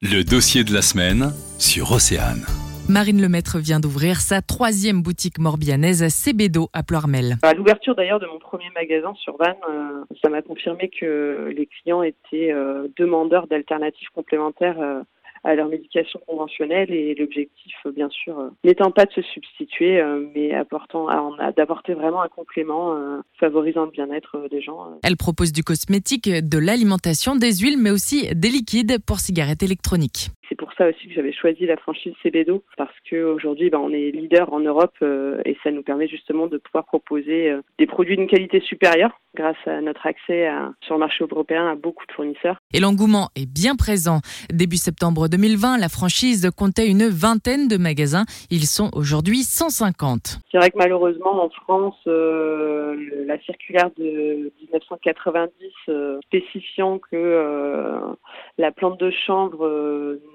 Le dossier de la semaine sur Océane. Marine Lemaître vient d'ouvrir sa troisième boutique morbianaise à Cébédo à Ploirmel. À l'ouverture d'ailleurs de mon premier magasin sur Vannes, euh, ça m'a confirmé que les clients étaient euh, demandeurs d'alternatives complémentaires euh, à leur médication conventionnelle et l'objectif, bien sûr, n'étant pas de se substituer, mais apportant, d'apporter vraiment un complément favorisant le bien-être des gens. Elle propose du cosmétique, de l'alimentation, des huiles, mais aussi des liquides pour cigarettes électroniques ça aussi que j'avais choisi la franchise CBDO parce qu'aujourd'hui, ben, on est leader en Europe euh, et ça nous permet justement de pouvoir proposer euh, des produits d'une qualité supérieure grâce à notre accès sur le marché européen à beaucoup de fournisseurs. Et l'engouement est bien présent. Début septembre 2020, la franchise comptait une vingtaine de magasins. Ils sont aujourd'hui 150. C'est vrai que malheureusement en France, euh, la circulaire de 1990 spécifiant que la plante de chanvre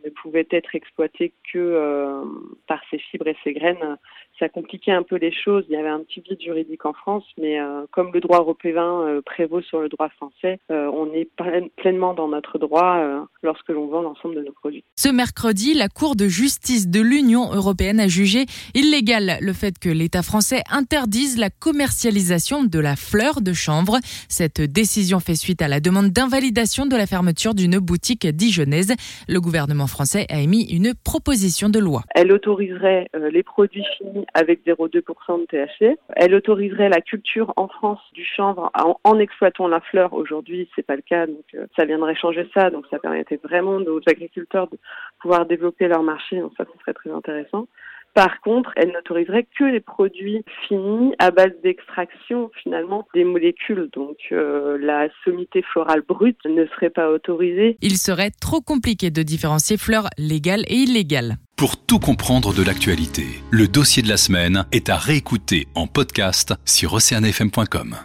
ne pouvait être exploitée que par ses fibres et ses graines, ça compliquait un peu les choses. Il y avait un petit vide juridique en France, mais euh, comme le droit européen euh, prévaut sur le droit français, euh, on est pleinement dans notre droit lorsque l'on vend l'ensemble de nos produits. Ce mercredi, la Cour de justice de l'Union européenne a jugé illégal le fait que l'État français interdise la commercialisation de la fleur de chanvre. Cette décision fait suite à la demande d'invalidation de la fermeture d'une boutique dijonnaise. Le gouvernement français a émis une proposition de loi. Elle autoriserait les produits finis avec 0,2% de THC. Elle autoriserait la culture en France du chanvre en, exploitant la fleur. Aujourd'hui, c'est pas le cas, donc euh, ça viendrait changer ça. Donc ça permettrait vraiment aux agriculteurs de pouvoir développer leur marché. Ça, ce serait très intéressant. Par contre, elle n'autoriserait que les produits finis à base d'extraction finalement des molécules. Donc euh, la sommité florale brute ne serait pas autorisée. Il serait trop compliqué de différencier fleurs légales et illégales. Pour tout comprendre de l'actualité, le dossier de la semaine est à réécouter en podcast sur oceanfm.com.